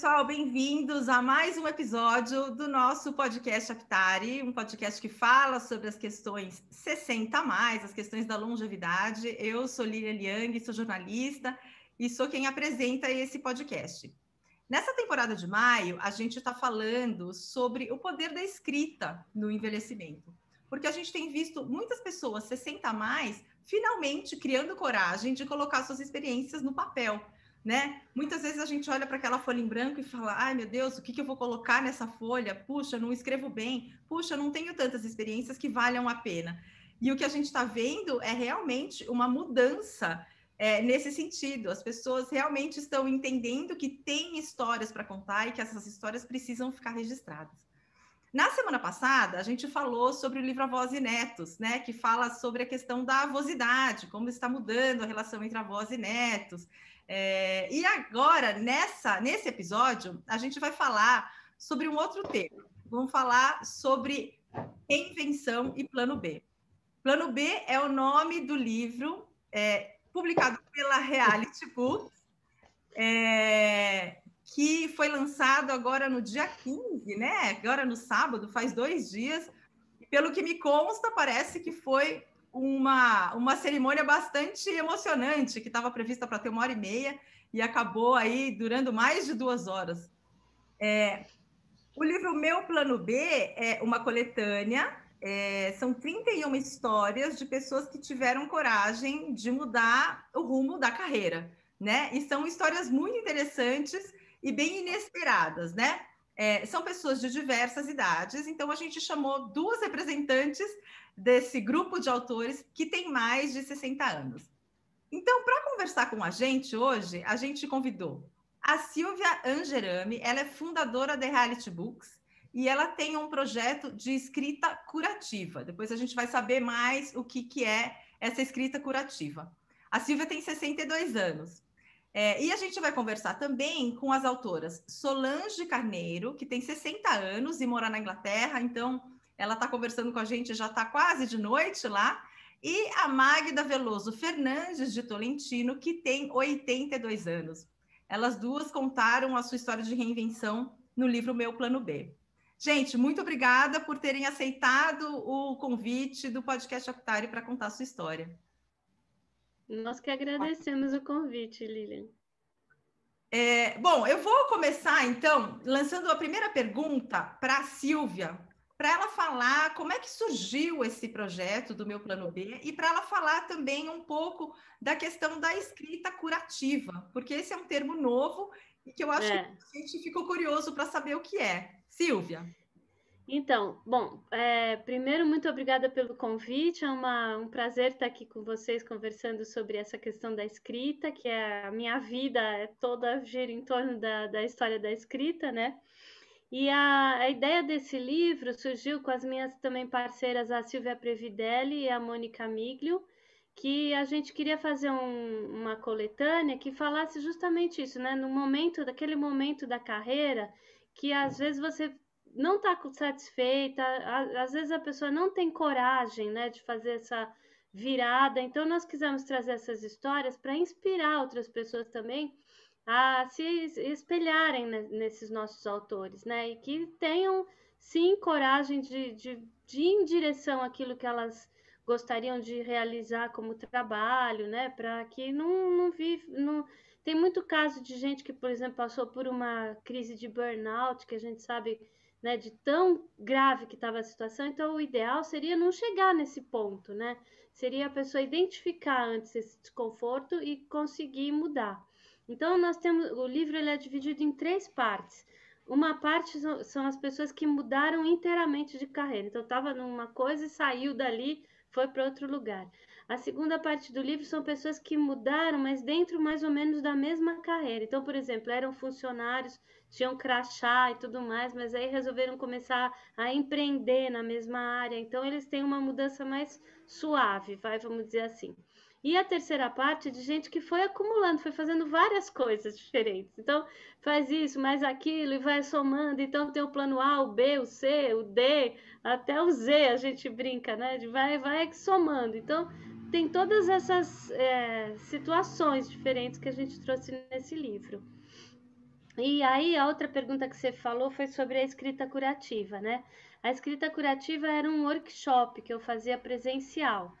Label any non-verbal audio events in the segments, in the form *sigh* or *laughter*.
pessoal, bem-vindos a mais um episódio do nosso podcast Aptari, um podcast que fala sobre as questões 60 a mais, as questões da longevidade. Eu sou Lilian Liang, sou jornalista e sou quem apresenta esse podcast. Nessa temporada de maio, a gente está falando sobre o poder da escrita no envelhecimento, porque a gente tem visto muitas pessoas 60 a mais finalmente criando coragem de colocar suas experiências no papel né? Muitas vezes a gente olha para aquela folha em branco e fala: ai meu Deus, o que, que eu vou colocar nessa folha? Puxa, não escrevo bem, puxa, não tenho tantas experiências que valham a pena. E o que a gente está vendo é realmente uma mudança é, nesse sentido. As pessoas realmente estão entendendo que tem histórias para contar e que essas histórias precisam ficar registradas. Na semana passada, a gente falou sobre o livro Avós e Netos, né, que fala sobre a questão da avosidade, como está mudando a relação entre avós e netos. É, e agora, nessa, nesse episódio, a gente vai falar sobre um outro tema. Vamos falar sobre reinvenção e plano B. Plano B é o nome do livro é, publicado pela Reality Books, é, que foi lançado agora no dia 15, né? Agora no sábado, faz dois dias. Pelo que me consta, parece que foi uma, uma cerimônia bastante emocionante, que estava prevista para ter uma hora e meia, e acabou aí durando mais de duas horas. É, o livro Meu Plano B é uma coletânea, é, são 31 histórias de pessoas que tiveram coragem de mudar o rumo da carreira, né? E são histórias muito interessantes e bem inesperadas, né? É, são pessoas de diversas idades, então a gente chamou duas representantes desse grupo de autores que tem mais de 60 anos. Então, para conversar com a gente hoje, a gente convidou a Silvia Angerami, ela é fundadora da Reality Books e ela tem um projeto de escrita curativa. Depois a gente vai saber mais o que, que é essa escrita curativa. A Silvia tem 62 anos. É, e a gente vai conversar também com as autoras Solange Carneiro, que tem 60 anos e mora na Inglaterra, então ela está conversando com a gente, já está quase de noite lá, e a Magda Veloso Fernandes de Tolentino, que tem 82 anos. Elas duas contaram a sua história de reinvenção no livro Meu Plano B. Gente, muito obrigada por terem aceitado o convite do podcast Octário para contar a sua história. Nós que agradecemos o convite, Lilian. É, bom, eu vou começar então lançando a primeira pergunta para a Silvia, para ela falar como é que surgiu esse projeto do meu plano B e para ela falar também um pouco da questão da escrita curativa, porque esse é um termo novo e que eu acho é. que a gente ficou curioso para saber o que é. Silvia. Então, bom, é, primeiro, muito obrigada pelo convite. É uma, um prazer estar aqui com vocês conversando sobre essa questão da escrita, que é a minha vida é toda gira em torno da, da história da escrita, né? E a, a ideia desse livro surgiu com as minhas também parceiras, a Silvia Previdelli e a Mônica Miglio, que a gente queria fazer um, uma coletânea que falasse justamente isso, né? No momento, daquele momento da carreira, que às vezes você não está satisfeita, às vezes a pessoa não tem coragem, né, de fazer essa virada. Então nós quisemos trazer essas histórias para inspirar outras pessoas também a se espelharem nesses nossos autores, né, e que tenham sim coragem de, de, de ir em direção àquilo que elas gostariam de realizar como trabalho, né, para que não, não vive, não tem muito caso de gente que, por exemplo, passou por uma crise de burnout, que a gente sabe né, de tão grave que estava a situação, então o ideal seria não chegar nesse ponto, né? Seria a pessoa identificar antes esse desconforto e conseguir mudar. Então nós temos o livro ele é dividido em três partes. Uma parte são as pessoas que mudaram inteiramente de carreira. Então estava numa coisa e saiu dali, foi para outro lugar. A segunda parte do livro são pessoas que mudaram, mas dentro mais ou menos da mesma carreira. Então, por exemplo, eram funcionários, tinham crachá e tudo mais, mas aí resolveram começar a empreender na mesma área. Então, eles têm uma mudança mais suave, vai, vamos dizer assim. E a terceira parte de gente que foi acumulando, foi fazendo várias coisas diferentes. Então, faz isso, mais aquilo, e vai somando. Então, tem o plano A, o B, o C, o D, até o Z, a gente brinca, né? De vai, vai somando. Então, tem todas essas é, situações diferentes que a gente trouxe nesse livro. E aí, a outra pergunta que você falou foi sobre a escrita curativa, né? A escrita curativa era um workshop que eu fazia presencial.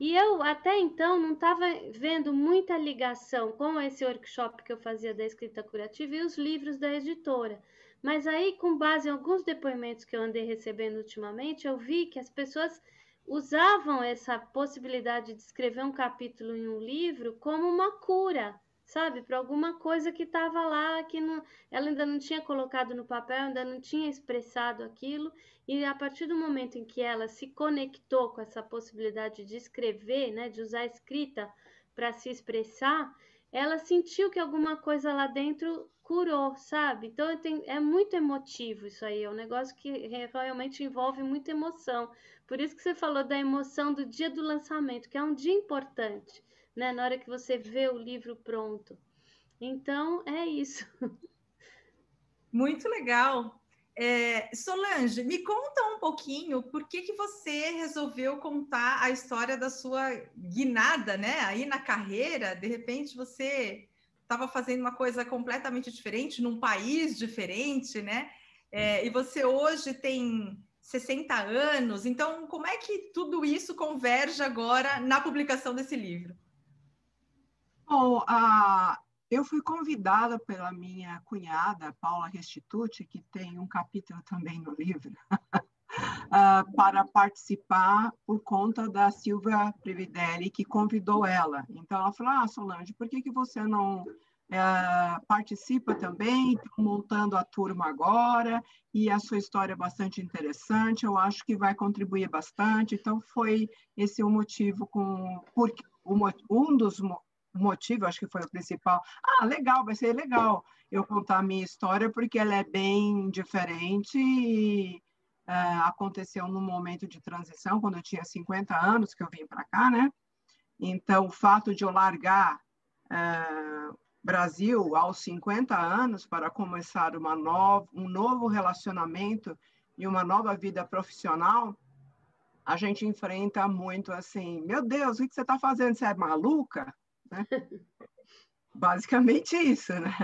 E eu até então não estava vendo muita ligação com esse workshop que eu fazia da escrita curativa e os livros da editora. Mas aí, com base em alguns depoimentos que eu andei recebendo ultimamente, eu vi que as pessoas usavam essa possibilidade de escrever um capítulo em um livro como uma cura sabe, para alguma coisa que estava lá, que não, ela ainda não tinha colocado no papel, ainda não tinha expressado aquilo, e a partir do momento em que ela se conectou com essa possibilidade de escrever, né, de usar a escrita para se expressar, ela sentiu que alguma coisa lá dentro curou, sabe? Então tem, é muito emotivo isso aí, é um negócio que realmente envolve muita emoção. Por isso que você falou da emoção do dia do lançamento, que é um dia importante né? Na hora que você vê o livro pronto. Então, é isso. *laughs* Muito legal. É, Solange, me conta um pouquinho por que, que você resolveu contar a história da sua guinada, né? Aí na carreira, de repente você estava fazendo uma coisa completamente diferente, num país diferente, né? É, e você hoje tem 60 anos, então como é que tudo isso converge agora na publicação desse livro? Bom, eu fui convidada pela minha cunhada, Paula Restituti, que tem um capítulo também no livro, *laughs* para participar por conta da Silvia Previdelli, que convidou ela. Então, ela falou, ah, Solange, por que, que você não é, participa também? Montando a turma agora, e a sua história é bastante interessante, eu acho que vai contribuir bastante. Então, foi esse o motivo com... Por, um dos motivo, acho que foi o principal. Ah, legal, vai ser legal eu contar a minha história, porque ela é bem diferente e uh, aconteceu num momento de transição, quando eu tinha 50 anos, que eu vim para cá, né? Então, o fato de eu largar uh, Brasil aos 50 anos para começar uma nova, um novo relacionamento e uma nova vida profissional, a gente enfrenta muito assim, meu Deus, o que você está fazendo? Você é maluca? Né? Basicamente isso, né?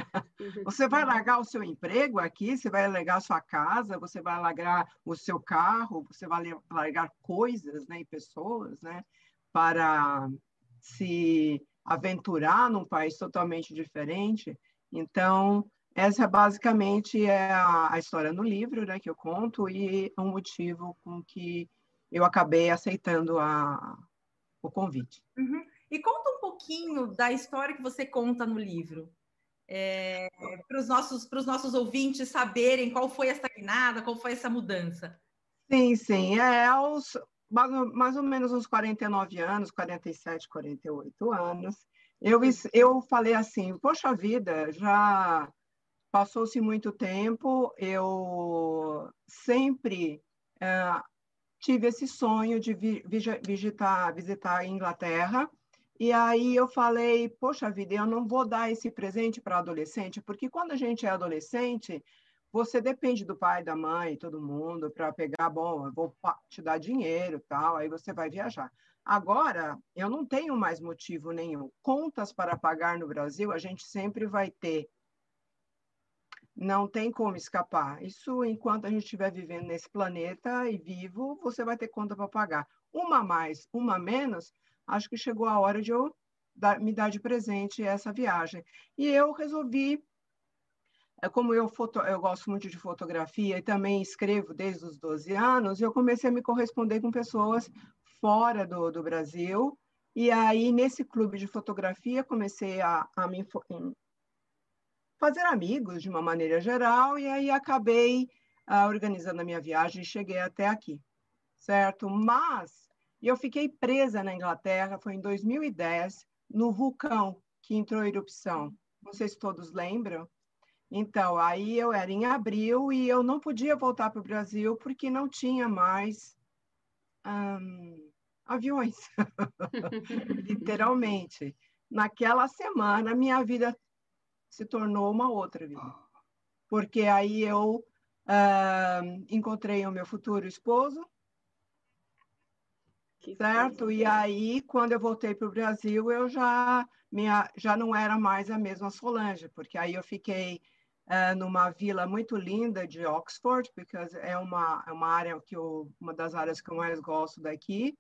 Uhum. Você vai largar o seu emprego aqui, você vai largar a sua casa, você vai largar o seu carro, você vai largar coisas né, e pessoas, né? Para se aventurar num país totalmente diferente. Então, essa basicamente é a, a história no livro né, que eu conto e o um motivo com que eu acabei aceitando a, o convite. Uhum. E conta um pouquinho da história que você conta no livro, é, para os nossos, nossos ouvintes saberem qual foi essa guinada, qual foi essa mudança. Sim, sim. É aos mais ou menos uns 49 anos, 47, 48 anos, eu, eu falei assim, poxa vida, já passou-se muito tempo, eu sempre é, tive esse sonho de vi, visitar, visitar a Inglaterra, e aí eu falei, poxa vida, eu não vou dar esse presente para adolescente, porque quando a gente é adolescente, você depende do pai, da mãe, todo mundo para pegar, bom, eu vou te dar dinheiro, tal, aí você vai viajar. Agora, eu não tenho mais motivo nenhum. Contas para pagar no Brasil, a gente sempre vai ter. Não tem como escapar. Isso enquanto a gente estiver vivendo nesse planeta e vivo, você vai ter conta para pagar. Uma mais, uma menos, acho que chegou a hora de eu dar, me dar de presente essa viagem. E eu resolvi, é, como eu, foto, eu gosto muito de fotografia e também escrevo desde os 12 anos, eu comecei a me corresponder com pessoas fora do, do Brasil. E aí, nesse clube de fotografia, comecei a, a me fazer amigos de uma maneira geral, e aí acabei uh, organizando a minha viagem e cheguei até aqui, certo? Mas e eu fiquei presa na Inglaterra, foi em 2010, no vulcão que entrou em erupção. Vocês todos lembram? Então, aí eu era em abril e eu não podia voltar para o Brasil porque não tinha mais aviões, *laughs* literalmente. Naquela semana, minha vida se tornou uma outra vida. Porque aí eu encontrei o meu futuro esposo, que certo? Coisa. E aí, quando eu voltei para o Brasil, eu já, minha, já não era mais a mesma Solange, porque aí eu fiquei uh, numa vila muito linda de Oxford, porque é uma, é uma área que eu, uma das áreas que eu mais gosto daqui.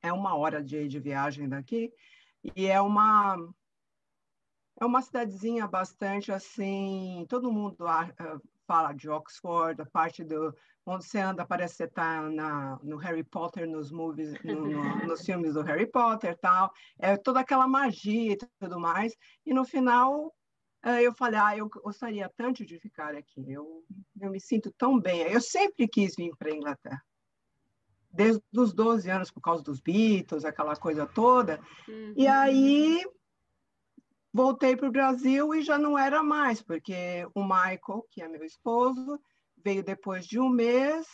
É uma hora de, de viagem daqui. E é uma é uma cidadezinha bastante assim, todo mundo uh, fala de Oxford, a parte do onde você anda parece que você está no Harry Potter, nos movies, no, no, *laughs* nos filmes do Harry Potter tal, é toda aquela magia e tudo mais, e no final uh, eu falei, ah, eu gostaria tanto de ficar aqui, eu, eu me sinto tão bem, eu sempre quis vir para a Inglaterra, desde os 12 anos, por causa dos Beatles, aquela coisa toda, uhum. e aí voltei para o Brasil e já não era mais, porque o Michael, que é meu esposo, veio depois de um mês.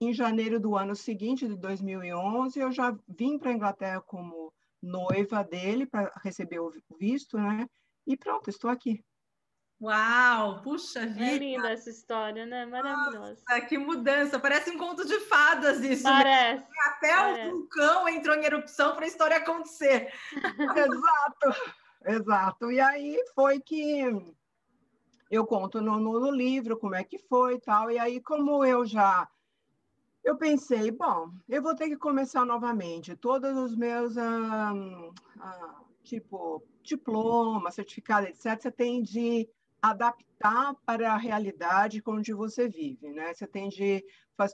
Em janeiro do ano seguinte, de 2011, eu já vim para a Inglaterra como noiva dele para receber o visto, né? E pronto, estou aqui. Uau, puxa é vida. É linda essa história, né? Maravilhosa. Nossa, que mudança. Parece um conto de fadas isso. Parece. Né? Até parece. o vulcão entrou em erupção para a história acontecer. *laughs* Exato. Exato. E aí foi que eu conto no, no, livro como é que foi e tal. E aí, como eu já. Eu pensei, bom, eu vou ter que começar novamente. Todos os meus, ah, ah, tipo, diploma, certificado, etc., você tem de adaptar para a realidade onde você vive, né? Você tem de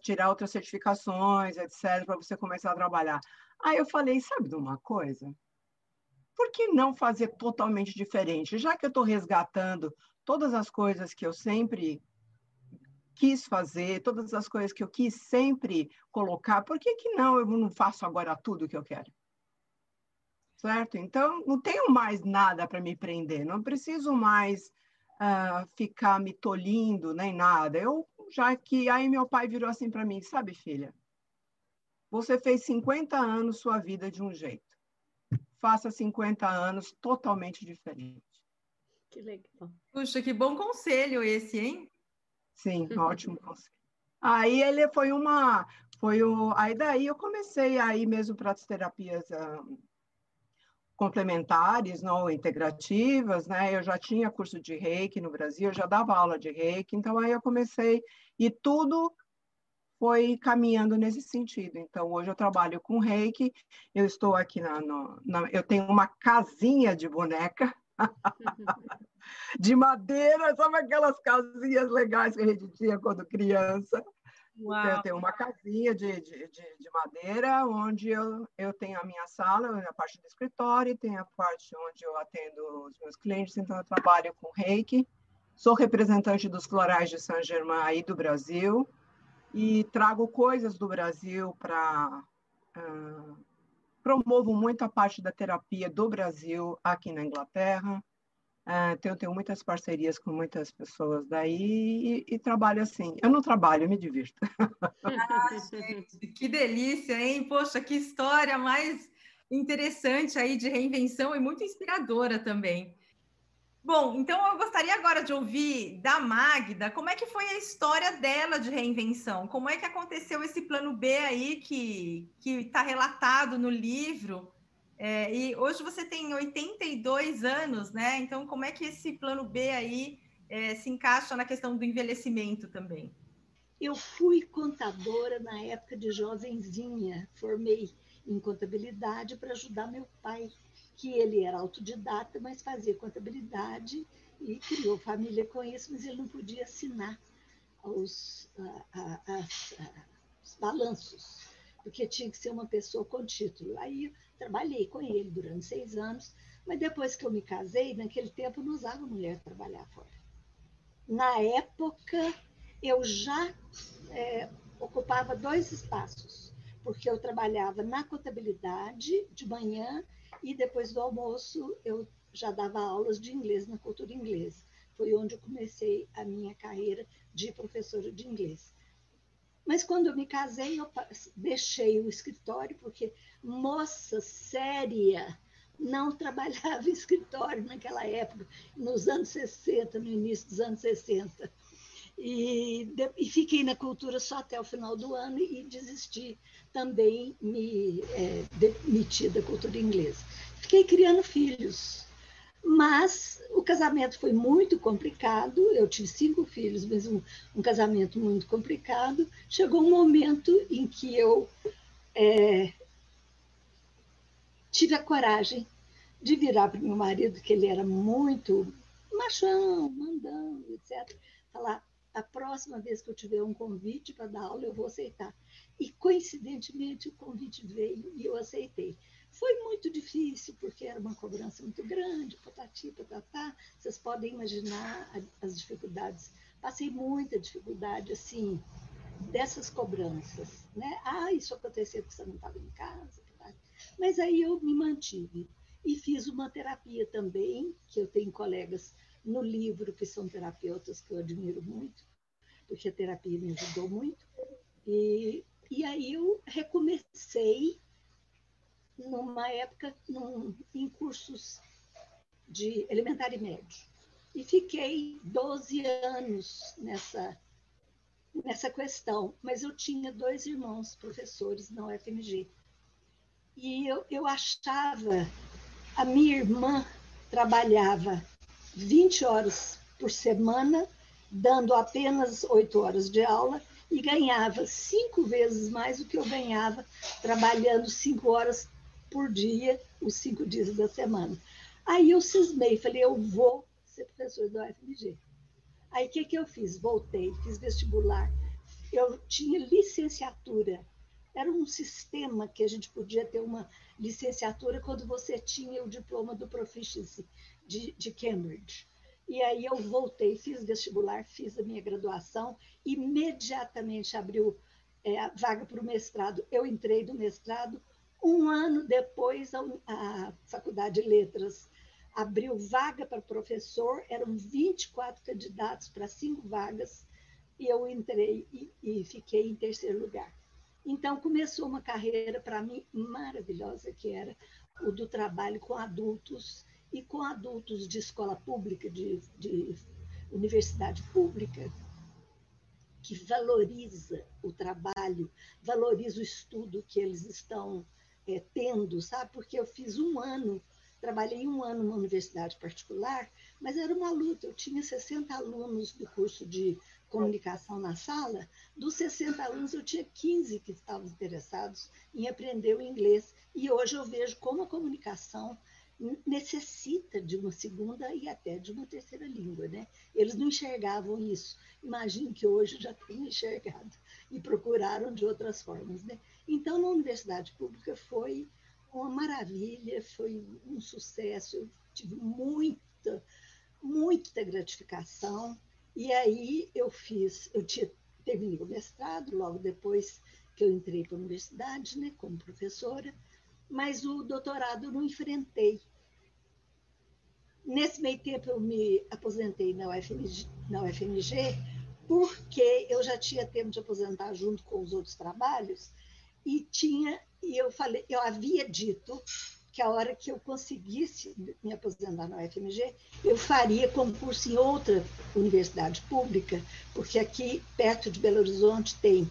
tirar outras certificações, etc., para você começar a trabalhar. Aí eu falei, sabe de uma coisa? Por que não fazer totalmente diferente? Já que eu estou resgatando todas as coisas que eu sempre quis fazer, todas as coisas que eu quis sempre colocar, por que, que não eu não faço agora tudo o que eu quero? Certo? Então, não tenho mais nada para me prender, não preciso mais uh, ficar me tolindo nem nada. Eu, já que aí meu pai virou assim para mim, sabe, filha, você fez 50 anos sua vida de um jeito faça 50 anos totalmente diferente. Que legal. Puxa, que bom conselho esse, hein? Sim, *laughs* ótimo conselho. Aí ele foi uma, foi o, aí daí eu comecei aí mesmo para as terapias uh, complementares, não integrativas, né? Eu já tinha curso de Reiki no Brasil, eu já dava aula de Reiki, então aí eu comecei e tudo foi caminhando nesse sentido. Então, hoje eu trabalho com reiki, eu estou aqui na, no, na eu tenho uma casinha de boneca *laughs* de madeira, sabe aquelas casinhas legais que a gente tinha quando criança? Uau. Eu tenho uma casinha de, de, de, de, madeira, onde eu, eu tenho a minha sala, a parte do escritório, tem a parte onde eu atendo os meus clientes, então eu trabalho com reiki. Sou representante dos florais de Saint Germain aí do Brasil e trago coisas do Brasil para. Uh, promovo muito a parte da terapia do Brasil aqui na Inglaterra. Uh, tenho, tenho muitas parcerias com muitas pessoas daí e, e trabalho assim. Eu não trabalho, eu me divirto. *laughs* Ah, gente, que delícia, hein? Poxa, que história mais interessante aí de reinvenção e muito inspiradora também. Bom, então eu gostaria agora de ouvir da Magda como é que foi a história dela de reinvenção, como é que aconteceu esse plano B aí que está relatado no livro. É, e hoje você tem 82 anos, né? Então, como é que esse plano B aí é, se encaixa na questão do envelhecimento também? Eu fui contadora na época de jovenzinha, formei em contabilidade para ajudar meu pai que ele era autodidata, mas fazia contabilidade e criou família com isso, mas ele não podia assinar os, a, a, os balanços, porque tinha que ser uma pessoa com título. Aí trabalhei com ele durante seis anos, mas depois que eu me casei, naquele tempo não usava mulher trabalhar fora. Na época, eu já é, ocupava dois espaços, porque eu trabalhava na contabilidade de manhã e depois do almoço, eu já dava aulas de inglês na cultura inglesa. Foi onde eu comecei a minha carreira de professora de inglês. Mas quando eu me casei, eu deixei o escritório, porque moça séria não *laughs* trabalhava em escritório naquela época, nos anos 60, no início dos anos 60. E, de, e fiquei na cultura só até o final do ano e desisti também me é, demiti da cultura inglesa. Fiquei criando filhos. Mas o casamento foi muito complicado. Eu tive cinco filhos, mas um, um casamento muito complicado. Chegou um momento em que eu é, tive a coragem de virar para meu marido, que ele era muito machão, mandando, etc. Falar: a próxima vez que eu tiver um convite para dar aula, eu vou aceitar. E, coincidentemente, o convite veio e eu aceitei. Foi muito difícil, porque era uma cobrança muito grande, patati, patatá. Vocês podem imaginar as dificuldades. Passei muita dificuldade, assim, dessas cobranças. Né? Ah, isso aconteceu porque você não estava em casa. Mas aí eu me mantive. E fiz uma terapia também, que eu tenho colegas no livro que são terapeutas que eu admiro muito, porque a terapia me ajudou muito. E, e aí eu recomecei numa época num, em cursos de elementar e médio. E fiquei 12 anos nessa, nessa questão, mas eu tinha dois irmãos professores na UFMG. E eu, eu achava, a minha irmã trabalhava 20 horas por semana, dando apenas 8 horas de aula, e ganhava cinco vezes mais do que eu ganhava trabalhando cinco horas por dia, os cinco dias da semana. Aí eu cismei, falei, eu vou ser professor da UFMG. Aí o que, que eu fiz? Voltei, fiz vestibular. Eu tinha licenciatura. Era um sistema que a gente podia ter uma licenciatura quando você tinha o diploma do Proficiency de, de Cambridge. E aí eu voltei, fiz vestibular, fiz a minha graduação, imediatamente abriu é, a vaga para o mestrado. Eu entrei no mestrado, um ano depois, a, a Faculdade de Letras abriu vaga para professor, eram 24 candidatos para cinco vagas, e eu entrei e, e fiquei em terceiro lugar. Então, começou uma carreira para mim maravilhosa, que era o do trabalho com adultos e com adultos de escola pública, de, de universidade pública, que valoriza o trabalho, valoriza o estudo que eles estão é, tendo, sabe? Porque eu fiz um ano, trabalhei um ano numa universidade particular, mas era uma luta. Eu tinha 60 alunos do curso de comunicação na sala, dos 60 alunos eu tinha 15 que estavam interessados em aprender o inglês. E hoje eu vejo como a comunicação necessita de uma segunda e até de uma terceira língua, né? Eles não enxergavam isso. Imagino que hoje já tenham *laughs* enxergado e procuraram de outras formas, né? Então, na universidade pública foi uma maravilha, foi um sucesso, eu tive muita, muita gratificação. E aí eu fiz, eu tinha, terminei o mestrado logo depois que eu entrei para a universidade, né, como professora, mas o doutorado eu não enfrentei. Nesse meio tempo eu me aposentei na UFMG, na UFMG porque eu já tinha tempo de aposentar junto com os outros trabalhos e tinha e eu falei, eu havia dito que a hora que eu conseguisse me aposentar na UFMG, eu faria concurso em outra universidade pública, porque aqui perto de Belo Horizonte tem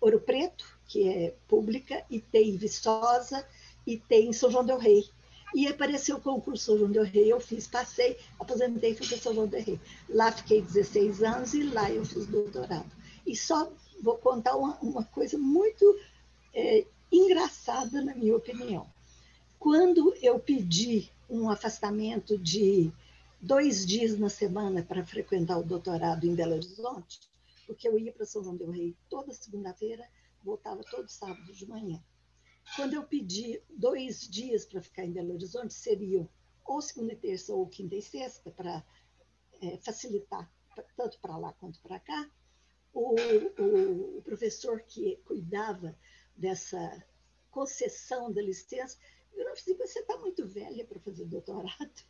Ouro Preto, que é pública, e tem Viçosa, e tem São João del Rei. E apareceu o concurso João del Rei, eu fiz, passei, aposentei fui para São João del Rei. Lá fiquei 16 anos e lá eu fiz doutorado. E só vou contar uma, uma coisa muito é, engraçada, na minha opinião. Quando eu pedi um afastamento de dois dias na semana para frequentar o doutorado em Belo Horizonte, porque eu ia para São João del Rei toda segunda-feira, voltava todo sábado de manhã. Quando eu pedi dois dias para ficar em Belo Horizonte, seriam ou segunda e terça ou quinta e sexta, para é, facilitar tanto para lá quanto para cá, o, o, o, professor que cuidava dessa concessão da licença, eu não disse, você está muito velha para fazer doutorado.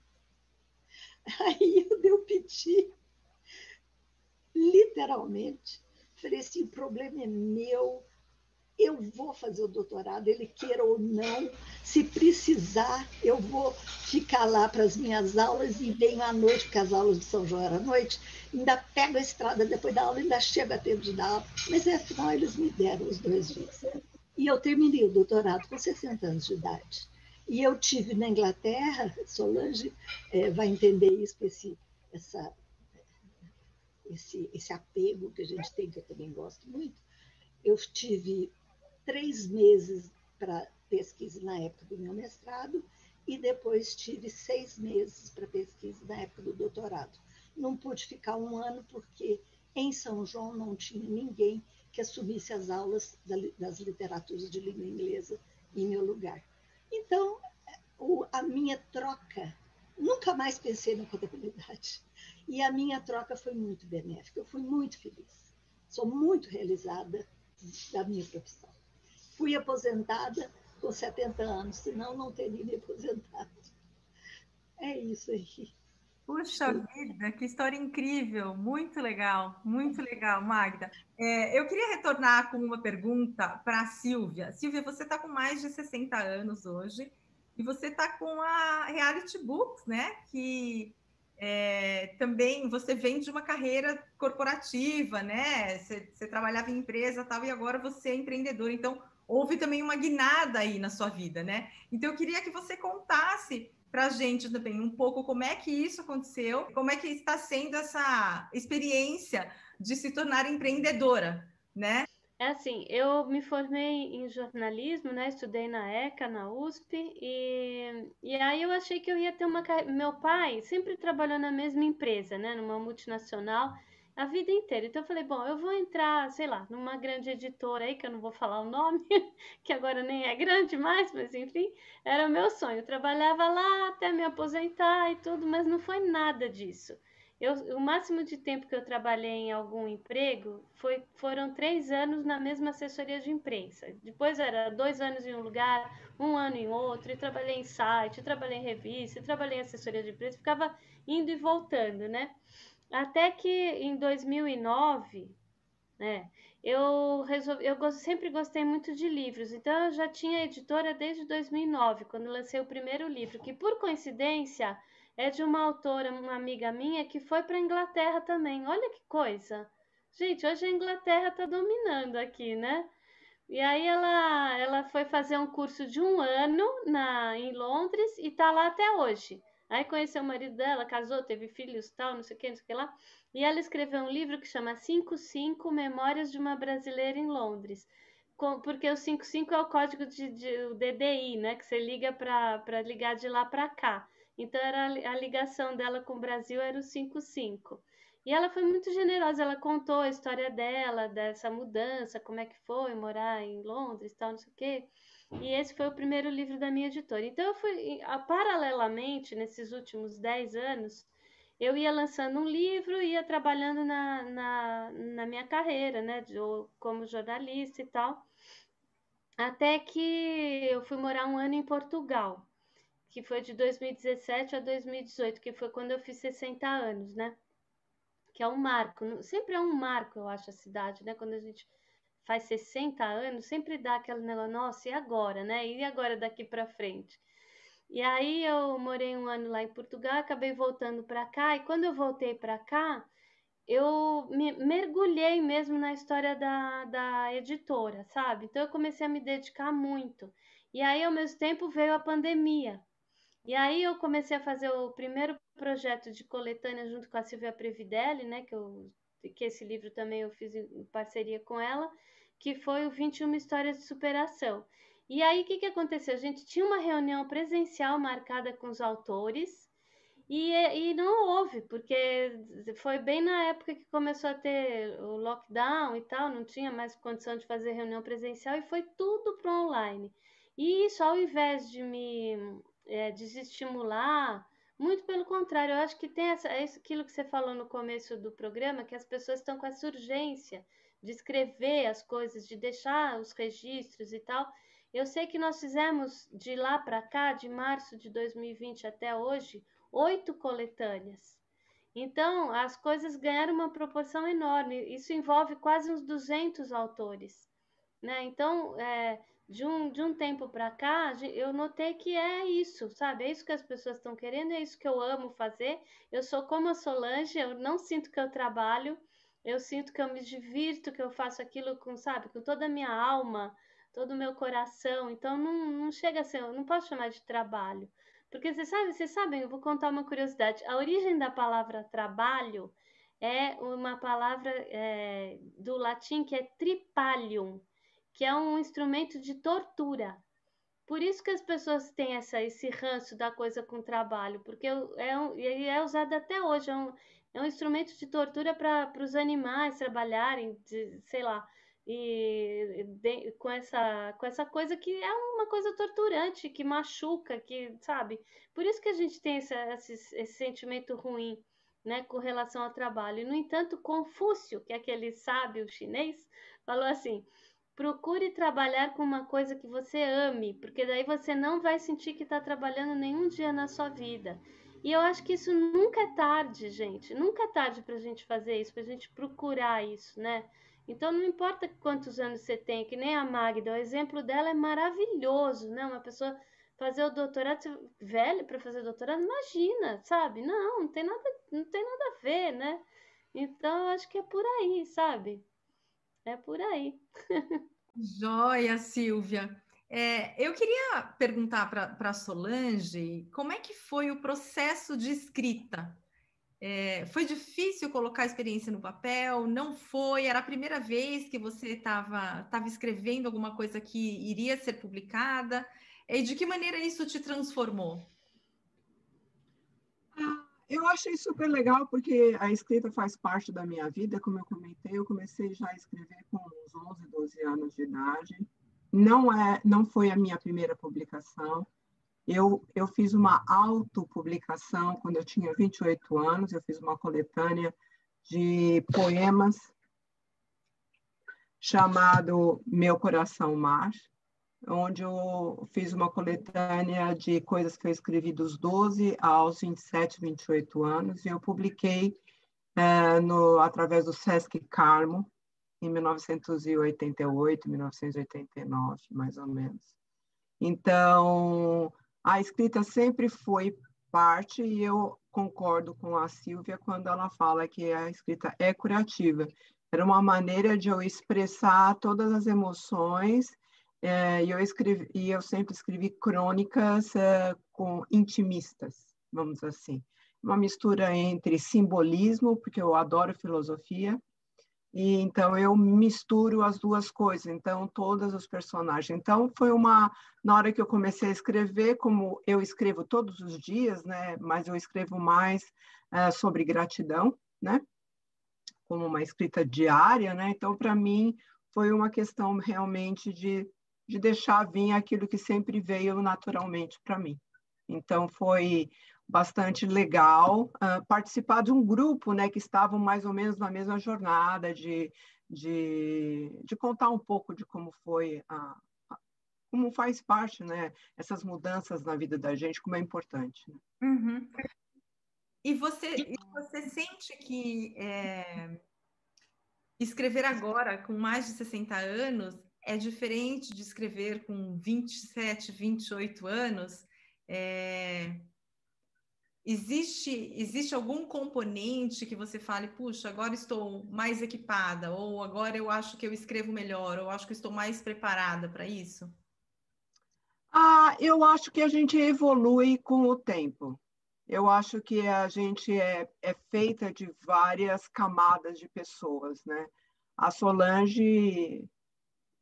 *laughs* Aí eu dei pedi, literalmente, falei assim, o problema é meu, eu vou fazer o doutorado, ele queira ou não, se precisar, eu vou ficar lá para as minhas aulas e venho à noite, porque as aulas de São João eram à noite, ainda pego a estrada depois da aula, ainda chego a tempo de dar aula, mas afinal eles me deram os dois dias. E eu terminei o doutorado com 60 anos de idade. E eu tive na Inglaterra, Solange é, vai entender isso, esse, essa, esse, esse apego que a gente tem, que eu também gosto muito. Eu tive três meses para pesquisa na época do meu mestrado e depois tive seis meses para pesquisa na época do doutorado. Não pude ficar um ano porque em São João não tinha ninguém que assumisse as aulas das literaturas de língua inglesa em meu lugar. Então, a minha troca, nunca mais pensei na contabilidade. E a minha troca foi muito benéfica, eu fui muito feliz. Sou muito realizada da minha profissão. Fui aposentada com 70 anos, senão não teria me aposentado. É isso aí. Puxa vida, que história incrível, muito legal, muito legal, Magda. É, eu queria retornar com uma pergunta para a Silvia. Silvia, você está com mais de 60 anos hoje e você está com a Reality Books, né? Que é, também você vem de uma carreira corporativa, né? Você, você trabalhava em empresa tal, e agora você é empreendedor. Então, houve também uma guinada aí na sua vida, né? Então, eu queria que você contasse para a gente também um pouco como é que isso aconteceu, como é que está sendo essa experiência de se tornar empreendedora, né? É assim, eu me formei em jornalismo, né? Estudei na ECA, na USP, e, e aí eu achei que eu ia ter uma Meu pai sempre trabalhou na mesma empresa, né? Numa multinacional a vida inteira. Então eu falei, bom, eu vou entrar, sei lá, numa grande editora aí, que eu não vou falar o nome, *laughs* que agora nem é grande mais, mas enfim, era o meu sonho. Eu trabalhava lá até me aposentar e tudo, mas não foi nada disso. Eu, o máximo de tempo que eu trabalhei em algum emprego foi, foram três anos na mesma assessoria de imprensa. Depois era dois anos em um lugar, um ano em outro, e trabalhei em site, trabalhei em revista, trabalhei em assessoria de imprensa, ficava indo e voltando, né? Até que em 2009, né, eu, resolvi, eu sempre gostei muito de livros, então eu já tinha editora desde 2009, quando lancei o primeiro livro, que por coincidência é de uma autora, uma amiga minha, que foi para a Inglaterra também. Olha que coisa! Gente, hoje a Inglaterra está dominando aqui, né? E aí ela, ela foi fazer um curso de um ano na, em Londres e está lá até hoje. Aí conheceu o marido dela, casou, teve filhos, tal, não sei o que, não sei o que lá. E ela escreveu um livro que chama 55 Memórias de uma Brasileira em Londres. Com, porque o 55 é o código de, de o DDI, né? Que você liga para ligar de lá para cá. Então era a ligação dela com o Brasil era o 55. E ela foi muito generosa, ela contou a história dela, dessa mudança, como é que foi morar em Londres, tal, não sei o quê. E esse foi o primeiro livro da minha editora. Então, eu fui, paralelamente, nesses últimos 10 anos, eu ia lançando um livro, ia trabalhando na, na, na minha carreira, né, de, como jornalista e tal, até que eu fui morar um ano em Portugal, que foi de 2017 a 2018, que foi quando eu fiz 60 anos, né? Que é um marco, sempre é um marco, eu acho, a cidade, né? Quando a gente faz 60 anos, sempre dá aquele negócio, nossa, e agora, né? E agora daqui para frente? E aí eu morei um ano lá em Portugal, acabei voltando para cá, e quando eu voltei para cá, eu me mergulhei mesmo na história da, da editora, sabe? Então eu comecei a me dedicar muito. E aí, ao mesmo tempo, veio a pandemia. E aí eu comecei a fazer o primeiro projeto de coletânea junto com a Silvia Previdelli, né? Que, eu, que esse livro também eu fiz em parceria com ela que foi o 21 Histórias de Superação. E aí, o que, que aconteceu? A gente tinha uma reunião presencial marcada com os autores e, e não houve, porque foi bem na época que começou a ter o lockdown e tal, não tinha mais condição de fazer reunião presencial e foi tudo para online. E isso, ao invés de me é, desestimular, muito pelo contrário, eu acho que tem essa, é aquilo que você falou no começo do programa, que as pessoas estão com essa urgência de escrever as coisas, de deixar os registros e tal. Eu sei que nós fizemos de lá para cá, de março de 2020 até hoje, oito coletâneas. Então, as coisas ganharam uma proporção enorme. Isso envolve quase uns 200 autores. Né? Então, é, de, um, de um tempo para cá, eu notei que é isso, sabe? É isso que as pessoas estão querendo, é isso que eu amo fazer. Eu sou como a Solange, eu não sinto que eu trabalho, eu sinto que eu me divirto, que eu faço aquilo com, sabe, com toda a minha alma, todo o meu coração. Então não, não chega a ser, eu não posso chamar de trabalho. Porque você sabe, vocês sabem, eu vou contar uma curiosidade. A origem da palavra trabalho é uma palavra é, do latim que é tripalium, que é um instrumento de tortura. Por isso que as pessoas têm essa, esse ranço da coisa com trabalho, porque é, um, é usado até hoje, é um, é um instrumento de tortura para os animais trabalharem, de, sei lá, e de, com essa com essa coisa que é uma coisa torturante, que machuca, que sabe? Por isso que a gente tem esse, esse, sentimento ruim, né, com relação ao trabalho. No entanto, Confúcio, que é aquele sábio chinês, falou assim: procure trabalhar com uma coisa que você ame, porque daí você não vai sentir que está trabalhando nenhum dia na sua vida. E eu acho que isso nunca é tarde, gente. Nunca é tarde para a gente fazer isso, para a gente procurar isso, né? Então não importa quantos anos você tem, que nem a Magda, o exemplo dela é maravilhoso, né? Uma pessoa fazer o doutorado, velho para fazer doutorado, imagina, sabe? Não, não tem nada, não tem nada a ver, né? Então eu acho que é por aí, sabe? É por aí. Joia, Silvia. É, eu queria perguntar para Solange como é que foi o processo de escrita é, foi difícil colocar a experiência no papel? Não foi? Era a primeira vez que você estava escrevendo alguma coisa que iria ser publicada? E de que maneira isso te transformou? Eu achei super legal porque a escrita faz parte da minha vida, como eu comentei, eu comecei já a escrever com uns 11, 12 anos de idade. Não é, não foi a minha primeira publicação. Eu, eu fiz uma autopublicação quando eu tinha 28 anos, eu fiz uma coletânea de poemas chamado Meu Coração Mar, onde eu fiz uma coletânea de coisas que eu escrevi dos 12 aos 27, 28 anos, e eu publiquei é, no, através do Sesc Carmo, em 1988, 1989, mais ou menos. Então, a escrita sempre foi parte, e eu concordo com a Silvia quando ela fala que a escrita é curativa. Era uma maneira de eu expressar todas as emoções, é, e, eu escrevi, e eu sempre escrevi crônicas é, com intimistas, vamos assim. Uma mistura entre simbolismo, porque eu adoro filosofia, e então eu misturo as duas coisas, então todos os personagens. Então foi uma na hora que eu comecei a escrever, como eu escrevo todos os dias, né, mas eu escrevo mais uh, sobre gratidão, né? Como uma escrita diária, né? Então para mim foi uma questão realmente de de deixar vir aquilo que sempre veio naturalmente para mim. Então foi bastante legal uh, participar de um grupo né, que estavam mais ou menos na mesma jornada de, de, de contar um pouco de como foi a, a, como faz parte né, essas mudanças na vida da gente, como é importante. Né? Uhum. E você, e você sente que é, escrever agora, com mais de 60 anos, é diferente de escrever com 27, 28 anos? É, Existe, existe algum componente que você fale, puxa, agora estou mais equipada, ou agora eu acho que eu escrevo melhor, ou acho que estou mais preparada para isso? Ah, eu acho que a gente evolui com o tempo. Eu acho que a gente é, é feita de várias camadas de pessoas, né? A Solange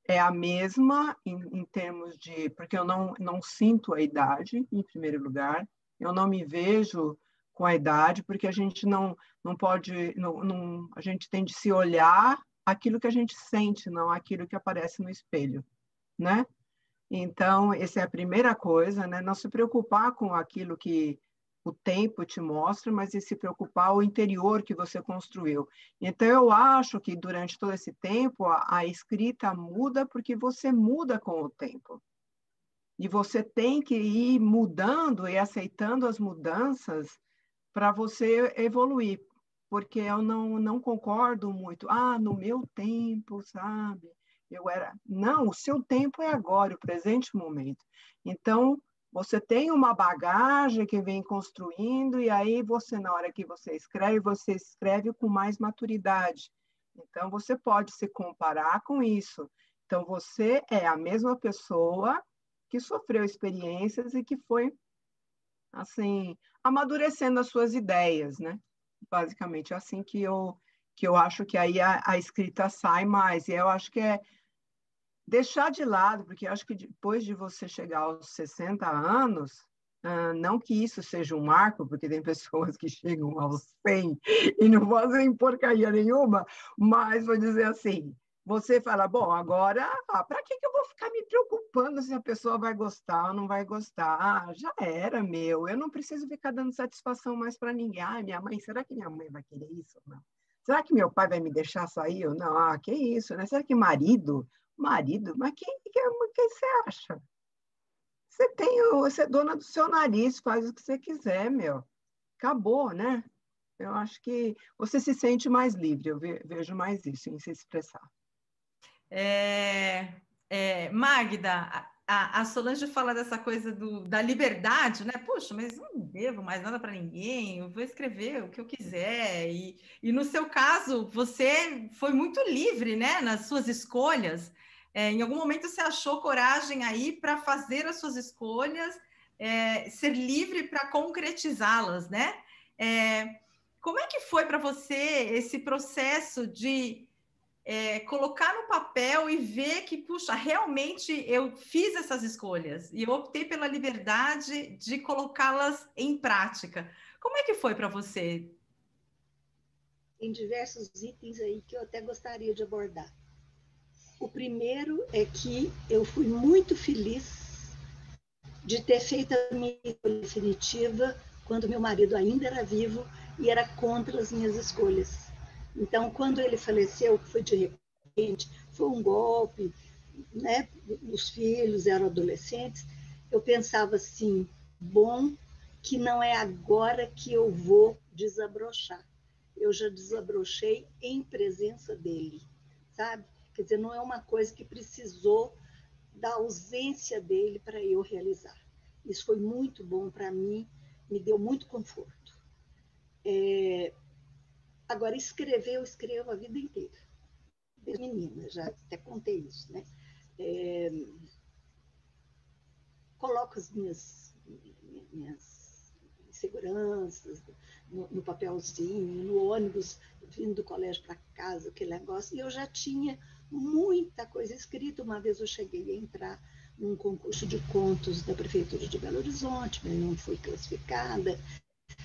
é a mesma em, em termos de, porque eu não, não sinto a idade, em primeiro lugar eu não me vejo com a idade, porque a gente não, não pode, não, não, a gente tem de se olhar aquilo que a gente sente, não aquilo que aparece no espelho, né? Então, essa é a primeira coisa, né? Não se preocupar com aquilo que o tempo te mostra, mas se preocupar o interior que você construiu. Então, eu acho que durante todo esse tempo, a, a escrita muda porque você muda com o tempo. E você tem que ir mudando e aceitando as mudanças para você evoluir, porque eu não, não concordo muito. Ah, no meu tempo, sabe? Eu era. Não, o seu tempo é agora, o presente momento. Então, você tem uma bagagem que vem construindo, e aí você, na hora que você escreve, você escreve com mais maturidade. Então, você pode se comparar com isso. Então, você é a mesma pessoa que sofreu experiências e que foi, assim, amadurecendo as suas ideias, né? Basicamente, é assim que eu, que eu acho que aí a, a escrita sai mais. E eu acho que é deixar de lado, porque acho que depois de você chegar aos 60 anos, Uh, não que isso seja um marco, porque tem *laughs* pessoas que chegam aos 100 e não fazem porcaria nenhuma, mas vou dizer assim, você fala, bom, agora, ah, para que, que eu vou ficar me preocupando se a pessoa vai gostar ou não vai gostar? Ah, já era, meu, eu não preciso ficar dando satisfação mais para ninguém. Ah, minha mãe, será que minha mãe vai querer isso ou não? Será que meu pai vai me deixar sair ou não? Ah, que isso, né? Será que marido? Marido? Mas quem, quem, quem você acha? Você tem, você é dona do seu nariz, faz o que você quiser, meu. Acabou, né? Eu acho que você se sente mais livre, eu vejo mais isso em se expressar. É, é, Magda, a, a, Solange fala dessa coisa do, da liberdade, né? Poxa, mas não devo mais nada para ninguém, eu vou escrever o que eu quiser. E, e no seu caso, você foi muito livre, né? Nas suas escolhas. É, em algum momento você achou coragem aí para fazer as suas escolhas, é, ser livre para concretizá-las, né? É, como é que foi para você esse processo de é, colocar no papel e ver que, puxa, realmente eu fiz essas escolhas e eu optei pela liberdade de colocá-las em prática? Como é que foi para você? Tem diversos itens aí que eu até gostaria de abordar. O primeiro é que eu fui muito feliz de ter feito a minha definitiva quando meu marido ainda era vivo e era contra as minhas escolhas. Então, quando ele faleceu, foi de repente, foi um golpe, né? Os filhos eram adolescentes. Eu pensava assim: bom, que não é agora que eu vou desabrochar. Eu já desabrochei em presença dele, sabe? Quer dizer, não é uma coisa que precisou da ausência dele para eu realizar. Isso foi muito bom para mim, me deu muito conforto. É... Agora, escrever, eu escrevo a vida inteira. Desde menina, já até contei isso, né? É... Coloco as minhas, minhas inseguranças no, no papelzinho, no ônibus, vindo do colégio para casa, aquele negócio, e eu já tinha muita coisa escrita. Uma vez eu cheguei a entrar num concurso de contos da Prefeitura de Belo Horizonte, mas não fui classificada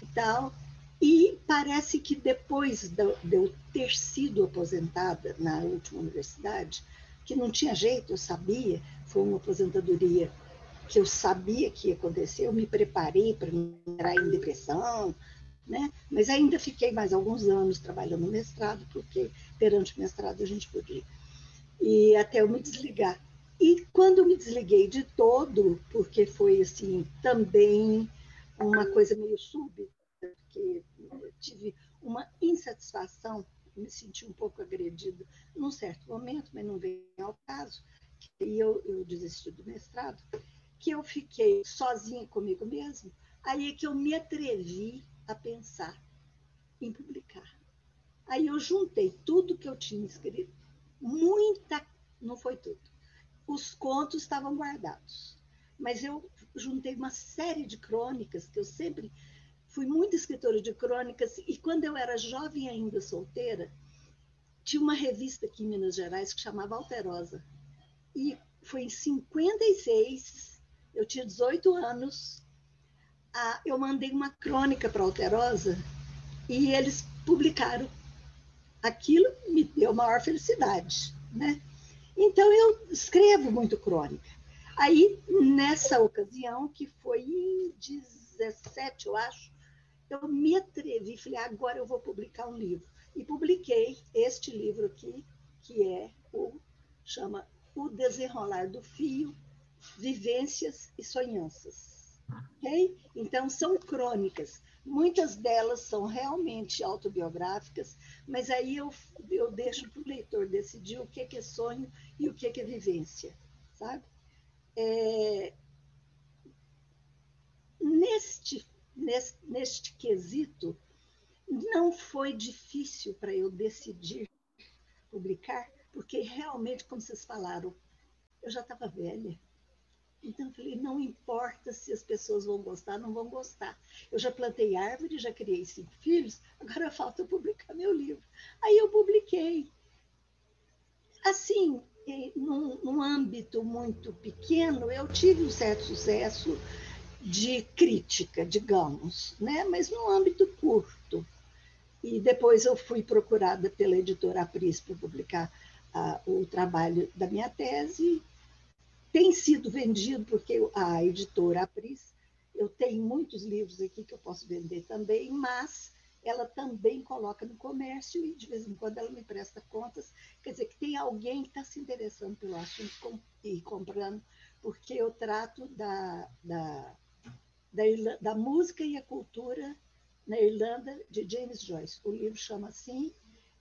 e tal. E parece que depois de eu ter sido aposentada na última universidade, que não tinha jeito, eu sabia, foi uma aposentadoria que eu sabia que ia acontecer, eu me preparei para entrar em depressão, né? Mas ainda fiquei mais alguns anos trabalhando no mestrado, porque perante o mestrado a gente podia e até eu me desligar. E quando me desliguei de todo, porque foi assim também uma coisa meio súbita, porque tive uma insatisfação, me senti um pouco agredida num certo momento, mas não veio ao caso, e eu, eu desisti do mestrado, que eu fiquei sozinha comigo mesma, aí é que eu me atrevi a pensar em publicar. Aí eu juntei tudo que eu tinha escrito, muita, não foi tudo. Os contos estavam guardados, mas eu juntei uma série de crônicas que eu sempre fui muito escritora de crônicas e quando eu era jovem ainda solteira, tinha uma revista aqui em Minas Gerais que chamava Alterosa. E foi em 56, eu tinha 18 anos, eu mandei uma crônica para Alterosa e eles publicaram aquilo me deu maior felicidade, né? Então eu escrevo muito crônica. Aí nessa ocasião que foi em 17, eu acho, eu me atrevi, falei, agora eu vou publicar um livro. E publiquei este livro aqui, que é o chama O Desenrolar do Fio, Vivências e Sonhanças. Ok? Então são crônicas Muitas delas são realmente autobiográficas, mas aí eu, eu deixo para o leitor decidir o que é, que é sonho e o que é, que é vivência, sabe? É, neste, neste, neste quesito, não foi difícil para eu decidir publicar, porque realmente, como vocês falaram, eu já estava velha. Então, eu falei, não importa se as pessoas vão gostar, não vão gostar. Eu já plantei árvore, já criei cinco filhos, agora falta eu publicar meu livro. Aí eu publiquei. Assim, num, num âmbito muito pequeno, eu tive um certo sucesso de crítica, digamos, né? mas num âmbito curto. E depois eu fui procurada pela editora Apris para publicar uh, o trabalho da minha tese. Tem sido vendido, porque a editora Apris, eu tenho muitos livros aqui que eu posso vender também, mas ela também coloca no comércio e de vez em quando ela me presta contas. Quer dizer, que tem alguém que está se interessando pelo assunto e comprando, porque eu trato da, da, da, da música e a cultura na Irlanda, de James Joyce. O livro chama assim,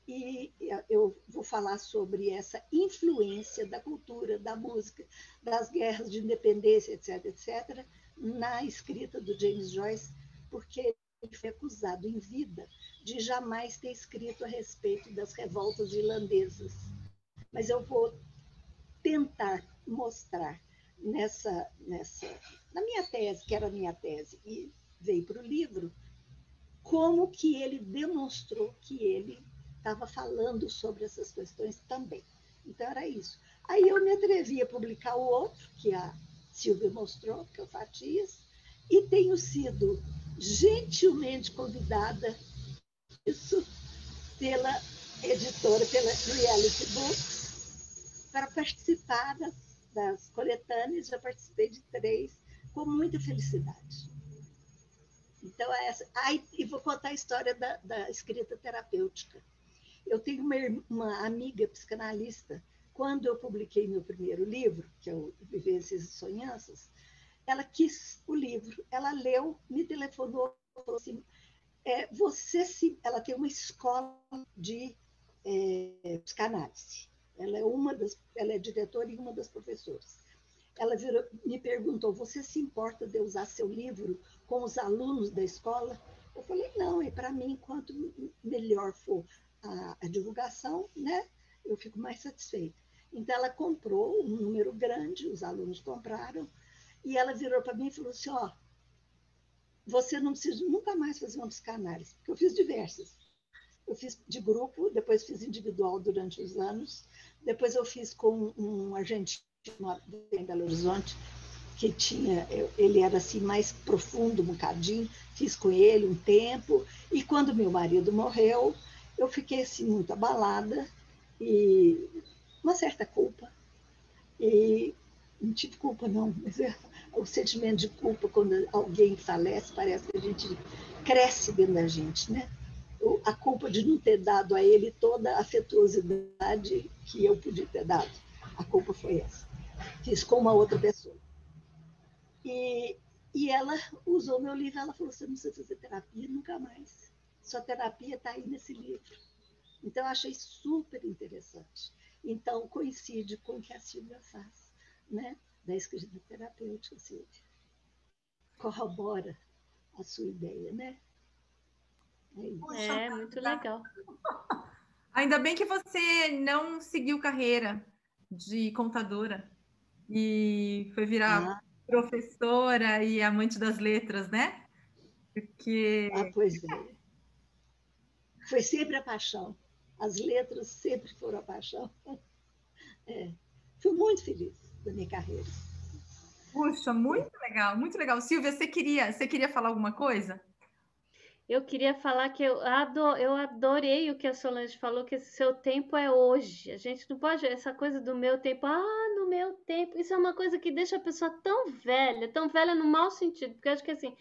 e eu vou falar sobre essa influência da cultura, da música, das guerras de independência, etc., etc., na escrita do James Joyce, porque ele foi acusado em vida de jamais ter escrito a respeito das revoltas irlandesas. Mas eu vou tentar mostrar nessa, nessa, na minha tese, que era a minha tese, e veio para o livro, como que ele demonstrou que ele estava falando sobre essas questões também. Então, era isso. Aí eu me atrevi a publicar o outro, que a Silvia mostrou, que é o Fatias, e tenho sido gentilmente convidada isso pela editora, pela Reality Books, para participar das, das coletâneas. Já participei de três, com muita felicidade. Então, é essa. Aí, e vou contar a história da, da escrita terapêutica. Eu tenho uma, uma, amiga psicanalista. Quando eu publiquei meu primeiro livro, que é o Vivências e Sonhanças, ela quis o livro, ela leu, me telefonou, falou assim: é, você se. Ela tem uma escola de é, psicanálise. Ela é uma das, ela é diretora e uma das professoras. Ela virou, me perguntou: você se importa de usar seu livro com os alunos da escola? Eu falei, não, e para mim, quanto melhor for a, a, divulgação, né, eu fico mais satisfeita. Então, ela comprou um número grande, os alunos compraram, e ela virou para mim e falou assim: ó, você não precisa nunca mais fazer uma psicanálise, porque eu fiz diversas. Eu fiz de grupo, depois fiz individual durante os anos, depois eu fiz com um argentino em Belo Horizonte, que tinha, ele era assim mais profundo um bocadinho, fiz com ele um tempo, e quando meu marido morreu, eu fiquei assim muito abalada e uma certa culpa. E não tive culpa não, mas é, o sentimento de culpa quando alguém falece, parece que a gente cresce dentro da gente, né? A culpa de não ter dado a ele toda a afetuosidade que eu podia ter dado. A culpa foi essa. Fiz com uma outra pessoa. E, e ela usou meu livro, ela falou, você não precisa fazer terapia nunca mais. Sua terapia está aí nesse livro. Então, eu achei super interessante. Então, coincide com o que a Silvia faz, né? da escrita terapêutica, Silvia. Corrobora a sua ideia, né? É, isso. é muito legal. *laughs* Ainda bem que você não seguiu carreira de contadora e foi virar ah professora e amante das letras, né? Porque. Ah, pois é. Foi sempre a paixão. As letras sempre foram a paixão. *laughs* É. Fui muito feliz da minha carreira. Puxa, muito legal, muito legal. Silvia, você queria, você queria falar alguma coisa? Eu queria falar que eu, ador, eu adorei o que a Solange falou, que seu tempo é hoje. A gente não pode, essa coisa do meu tempo, ah, no meu tempo. Isso é uma coisa que deixa a pessoa tão velha, tão velha no mau sentido, porque eu acho que assim,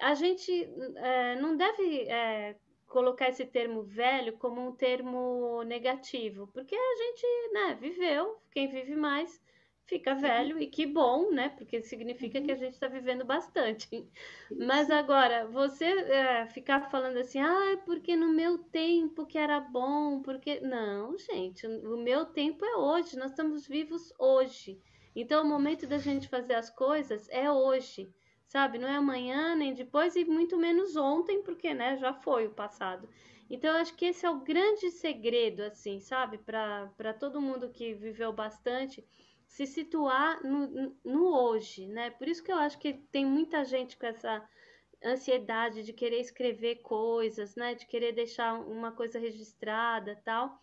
a gente é, não deve é, colocar esse termo velho como um termo negativo, porque a gente, né, viveu, quem vive mais fica velho e que bom, né? Porque significa que a gente está vivendo bastante. Mas agora, você é, ficar falando assim, ah, porque no meu tempo que era bom, porque. Não, gente, o meu tempo é hoje, nós estamos vivos hoje. Então, o momento da gente fazer as coisas é hoje, sabe? Não é amanhã, nem depois, e muito menos ontem, porque, né, já foi o passado. Então, eu acho que esse é o grande segredo, assim, sabe? Para todo mundo que viveu bastante se situar no, no hoje, né? Por isso que eu acho que tem muita gente com essa ansiedade de querer escrever coisas, né? De querer deixar uma coisa registrada, tal,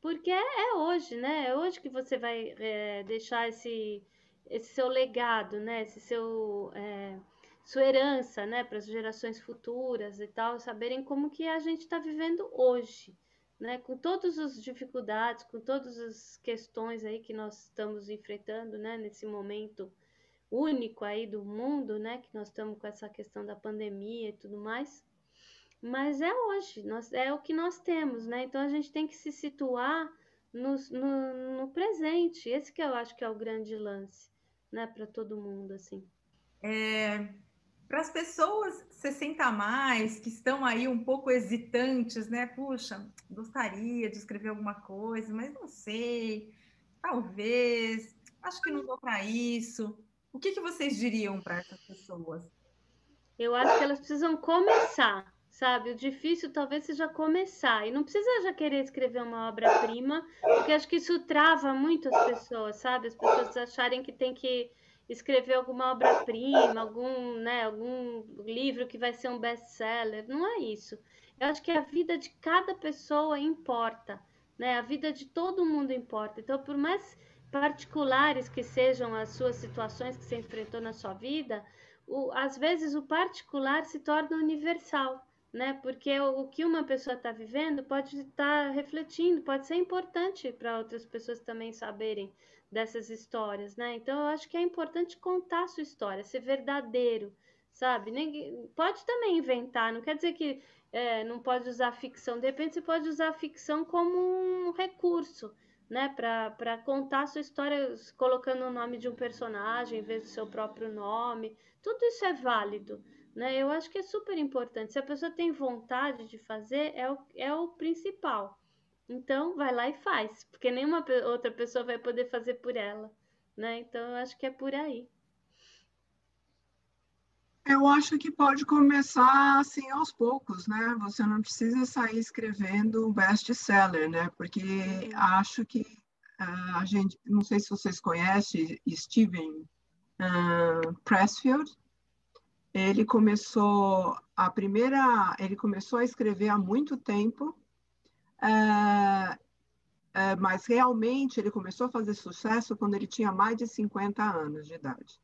porque é, é hoje, né? É hoje que você vai é, deixar esse esse seu legado, né? Esse seu é, sua herança, né? Para as gerações futuras e tal, saberem como que a gente está vivendo hoje, né? Com todas as dificuldades, com todas as questões aí que nós estamos enfrentando, né? Nesse momento único aí do mundo, né? Que nós estamos com essa questão da pandemia e tudo mais. Mas é hoje, nós, é o que nós temos, né? Então a gente tem que se situar no, no, no presente. Esse que eu acho que é o grande lance, né? Para todo mundo, assim. É, para as pessoas 60 a mais, que estão aí um pouco hesitantes, né? Puxa, gostaria de escrever alguma coisa, mas não sei, talvez, acho que não dou para isso. O que, que vocês diriam para essas pessoas? Eu acho que elas precisam começar, sabe? O difícil talvez seja começar. E não precisa já querer escrever uma obra-prima, porque acho que isso trava muito as pessoas, sabe? As pessoas acharem que tem que escrever alguma obra-prima, algum, né, algum livro que vai ser um best-seller. Não é isso. Eu acho que a vida de cada pessoa importa, né? A vida de todo mundo importa. Então, por mais particulares que sejam as suas situações que você enfrentou na sua vida, o, às vezes o particular se torna universal, né? Porque o, o que uma pessoa está vivendo pode estar tá refletindo, pode ser importante para outras pessoas também saberem dessas histórias, né? Então eu acho que é importante contar a sua história, ser verdadeiro, sabe? Pode também inventar, não quer dizer que é, não pode usar ficção, de repente você pode usar a ficção como um recurso né, para contar a sua história colocando o nome de um personagem em vez do seu próprio nome. Tudo isso é válido, né? Eu acho que é super importante. Se a pessoa tem vontade de fazer, é o, é o principal. Então, vai lá e faz, porque nenhuma outra pessoa vai poder fazer por ela, né? Então, eu acho que é por aí. Eu acho que pode começar assim aos poucos, né? Você não precisa sair escrevendo best-seller, né? Porque acho que uh, a gente, não sei se vocês conhecem Steven uh, Pressfield. Ele começou a primeira, ele começou a escrever há muito tempo, uh, mas realmente ele começou a fazer sucesso quando ele tinha mais de 50 anos de idade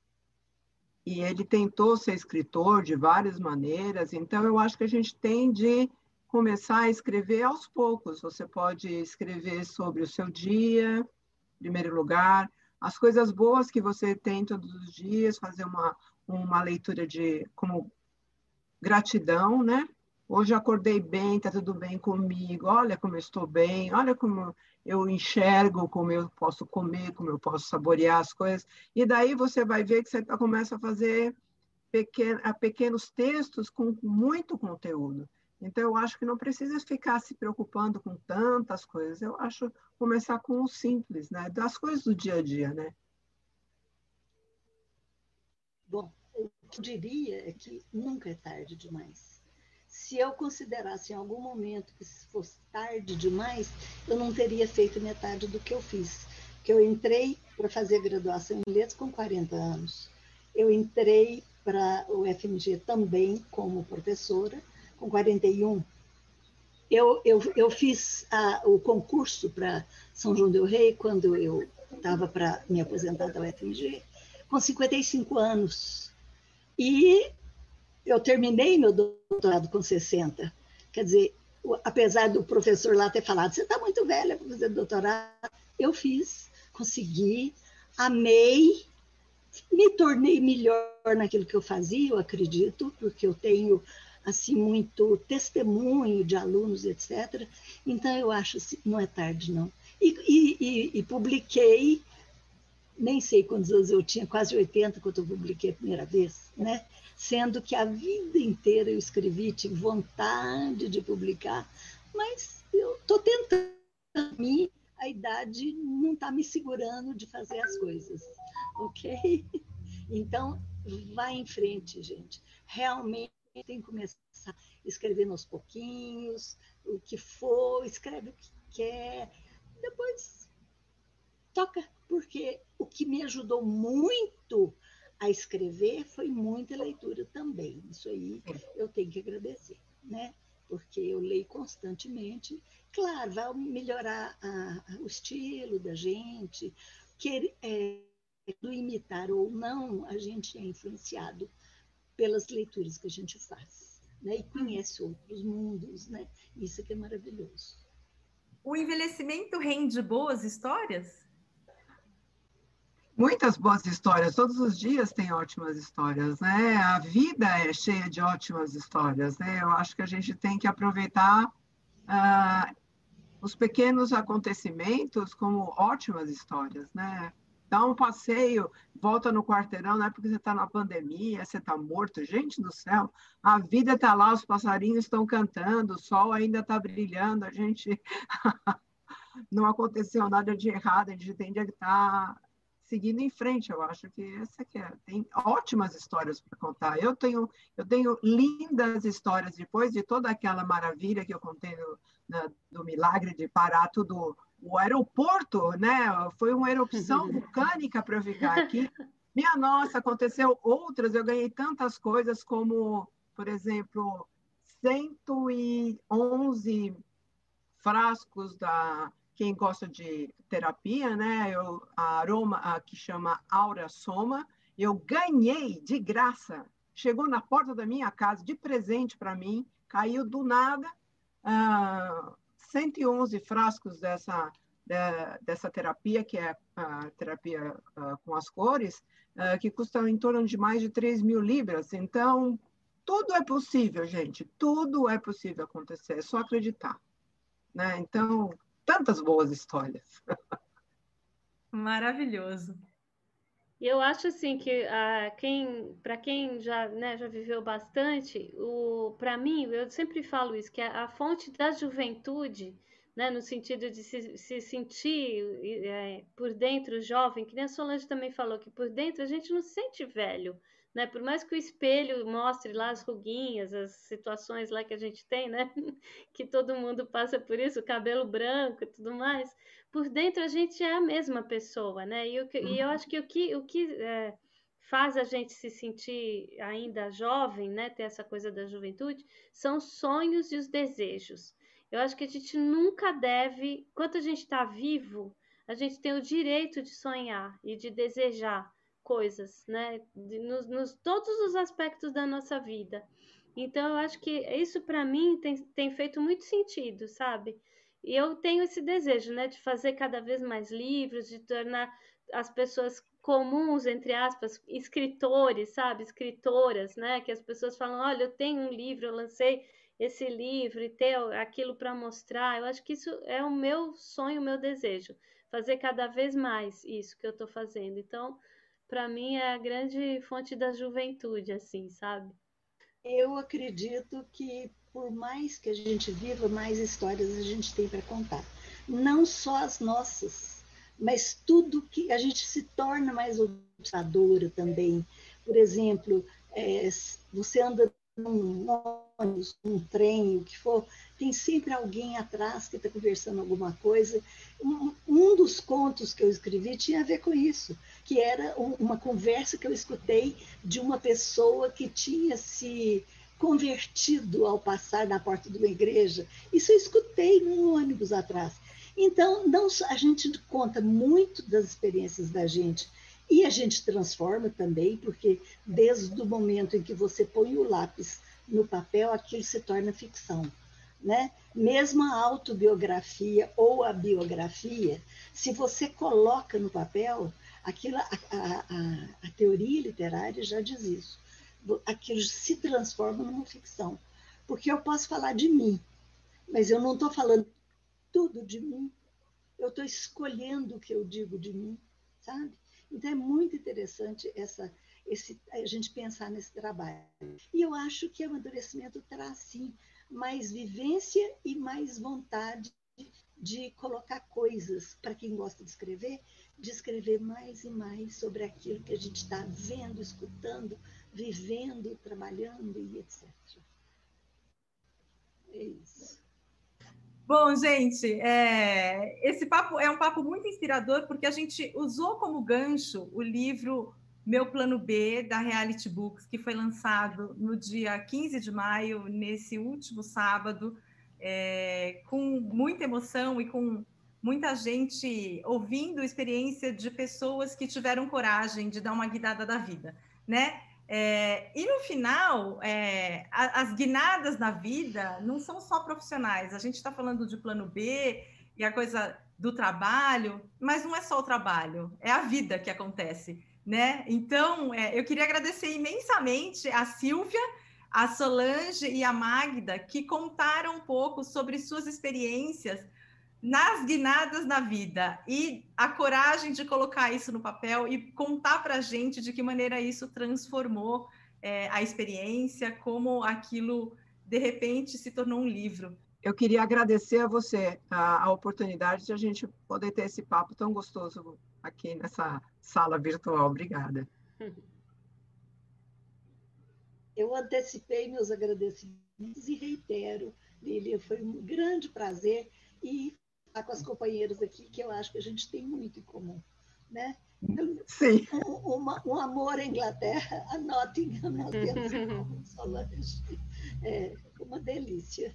e ele tentou ser escritor de várias maneiras, então eu acho que a gente tem de começar a escrever aos poucos. Você pode escrever sobre o seu dia, em primeiro lugar, as coisas boas que você tem todos os dias, fazer uma, uma leitura de como gratidão, né? Hoje acordei bem, está tudo bem comigo. Olha como eu estou bem, olha como eu enxergo, como eu posso comer, como eu posso saborear as coisas. E daí você vai ver que você tá, começa a fazer pequeno, pequenos textos com muito conteúdo. Então, eu acho que não precisa ficar se preocupando com tantas coisas. Eu acho começar com o simples, né? Das coisas do dia a dia, né? Bom, o que eu diria é que nunca é tarde demais se eu considerasse em algum momento que fosse tarde demais, eu não teria feito metade do que eu fiz. Que eu entrei para fazer graduação em letras com 40 anos. Eu entrei para o FMG também como professora com 41. Eu, eu, eu fiz a, o concurso para São João del Rei quando eu estava para me aposentar da UFMG, com 55 anos. E eu terminei meu doutorado com 60. Quer dizer, apesar do professor lá ter falado, você está muito velha para fazer doutorado, eu fiz, consegui, amei, me tornei melhor naquilo que eu fazia, eu acredito, porque eu tenho assim muito testemunho de alunos, etc. Então eu acho assim, não é tarde não. E, e, e, publiquei, nem sei quantos anos eu tinha, quase 80 quando eu publiquei a primeira vez, né? Sendo que a vida inteira eu escrevi, tive vontade de publicar, mas eu estou tentando. Mim, a idade não está me segurando de fazer as coisas, ok? *laughs* Então, vai em frente, gente. Realmente tem que começar escrevendo aos pouquinhos, o que for, escreve o que quer, depois toca, porque o que me ajudou muito a escrever foi muita leitura também. Isso aí eu tenho que agradecer, né? Porque eu leio constantemente. Claro, vai melhorar a, o estilo da gente, que é, do imitar ou não, a gente é influenciado pelas leituras que a gente faz, né? E conhece outros mundos, né? Isso que é maravilhoso. O envelhecimento rende boas histórias? Muitas boas histórias. Todos os dias tem ótimas histórias, né? A vida é cheia de ótimas histórias, né? Eu acho que a gente tem que aproveitar uh, os pequenos acontecimentos como ótimas histórias, né? Dá um passeio, volta no quarteirão, não é porque você está na pandemia, você está morto. Gente do céu, a vida está lá, os passarinhos estão cantando, o sol ainda está brilhando, a gente *laughs* não aconteceu nada de errado, a gente tem que estar seguindo em frente. Eu acho que essa que é. Tem ótimas histórias para contar. Eu tenho, eu tenho lindas histórias depois de toda aquela maravilha que eu contei no, na, do milagre de parar tudo. O aeroporto, né? Foi uma erupção *laughs* vulcânica para eu ficar aqui. Minha nossa, aconteceu outras. Eu ganhei tantas coisas como, por exemplo, 111 frascos da quem gosta de terapia, né? Eu, a aroma a, que chama Aura Soma, eu ganhei de graça. Chegou na porta da minha casa de presente para mim, caiu do nada uh, 111 frascos dessa de, dessa terapia, que é a terapia uh, com as cores, uh, que custa em torno de mais de 3 mil libras. Então, tudo é possível, gente. Tudo é possível acontecer, é só acreditar. Né? Então, tantas boas histórias. *laughs* Maravilhoso. E eu acho assim que uh, quem, para quem já, né, já viveu bastante, o, para mim, eu sempre falo isso, que a, a fonte da juventude, né, no sentido de se, se sentir é, por dentro jovem, que nem a Solange também falou, que por dentro a gente não se sente velho, né? Por mais que o espelho mostre lá as ruguinhas, as situações lá que a gente tem, né? *laughs* Que todo mundo passa por isso, cabelo branco e tudo mais. Por dentro a gente é a mesma pessoa, né? E, eu, e eu acho que o que, o que é, faz a gente se sentir ainda jovem, né? Ter essa coisa da juventude, são os sonhos e os desejos. Eu acho que a gente nunca deve, enquanto a gente está vivo, a gente tem o direito de sonhar e de desejar coisas, né? Nos, nos todos os aspectos da nossa vida. Então, eu acho que isso para mim tem, tem feito muito sentido, sabe? E eu tenho esse desejo, né, de fazer cada vez mais livros, de tornar as pessoas comuns, entre aspas, escritores, sabe? Escritoras, né? Que as pessoas falam: olha, eu tenho um livro, eu lancei esse livro e ter aquilo para mostrar. Eu acho que isso é o meu sonho, o meu desejo, fazer cada vez mais isso que eu estou fazendo. Então, para mim é a grande fonte da juventude, assim, sabe? Eu acredito que por mais que a gente viva, mais histórias a gente tem para contar. Não só as nossas, mas tudo que a gente se torna mais observadora também. Por exemplo, é, você anda num ônibus, num trem, o que for, tem sempre alguém atrás que está conversando alguma coisa. Um, um, dos contos que eu escrevi tinha a ver com isso, que era um, uma conversa que eu escutei de uma pessoa que tinha se convertido ao passar na porta de uma igreja. Isso eu escutei num ônibus atrás. Então, não, a gente conta muito das experiências da gente e a gente transforma também, porque desde o momento em que você põe o lápis no papel, aquilo se torna ficção né? Mesmo a autobiografia ou a biografia, se você coloca no papel, aquilo, a, a, a, a teoria literária já diz isso. Aquilo se transforma numa ficção. Porque eu posso falar de mim, mas eu não estou falando tudo de mim. Eu estou escolhendo o que eu digo de mim, sabe? Então é muito interessante essa, esse, a gente pensar nesse trabalho. E eu acho que o amadurecimento traz, sim, mais vivência e mais vontade de colocar coisas, para quem gosta de escrever, de escrever mais e mais sobre aquilo que a gente está vendo, escutando, vivendo, trabalhando e etc. É isso. Bom, gente, é, esse papo é um papo muito inspirador porque a gente usou como gancho o livro Meu Plano B da Reality Books, que foi lançado no dia 15 de maio, nesse último sábado, é, com muita emoção e com muita gente ouvindo a experiência de pessoas que tiveram coragem de dar uma guinada da vida, né? É, e no final, é, as guinadas na vida não são só profissionais. A gente está falando de plano B e a coisa do trabalho, mas não é só o trabalho, é a vida que acontece, né? Então, é, eu queria agradecer imensamente a Silvia, a Solange e a Magda que contaram um pouco sobre suas experiências nas guinadas na vida e a coragem de colocar isso no papel e contar para a gente de que maneira isso transformou é, a experiência, como aquilo de repente se tornou um livro. Eu queria agradecer a você a, a oportunidade de a gente poder ter esse papo tão gostoso aqui nessa sala virtual. Obrigada. Eu antecipei meus agradecimentos e reitero, Lília, foi um grande prazer e estar com as companheiras aqui, que eu acho que a gente tem muito em comum, né? Sim. Um, uma, um amor à Inglaterra, a Nottingham, nós temos em comum, Solange. *laughs* É uma delícia.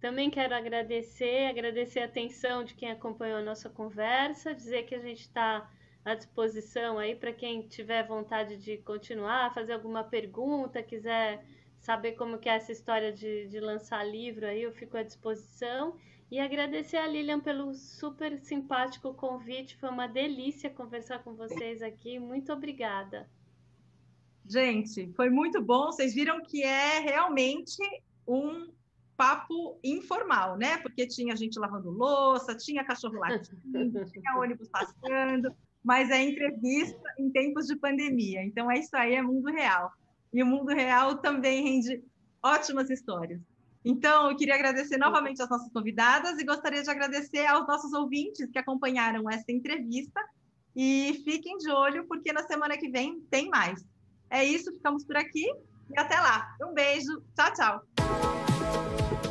Também quero agradecer, agradecer a atenção de quem acompanhou a nossa conversa, dizer que a gente está à disposição aí para quem tiver vontade de continuar, fazer alguma pergunta, quiser saber como que é essa história de, de lançar livro aí, eu fico à disposição. E agradecer a Lilian pelo super simpático convite. Foi uma delícia conversar com vocês aqui. Muito obrigada. Gente, foi muito bom. Vocês viram que é realmente um papo informal, né? Porque tinha gente lavando louça, tinha cachorro latindo, *laughs* tinha ônibus passando, mas é entrevista em tempos de pandemia. Então é isso aí, é mundo real. E o mundo real também rende ótimas histórias. Então, eu queria agradecer novamente às nossas convidadas e gostaria de agradecer aos nossos ouvintes que acompanharam essa entrevista. E fiquem de olho, porque na semana que vem tem mais. É isso, ficamos por aqui e até lá. Um beijo, tchau, tchau.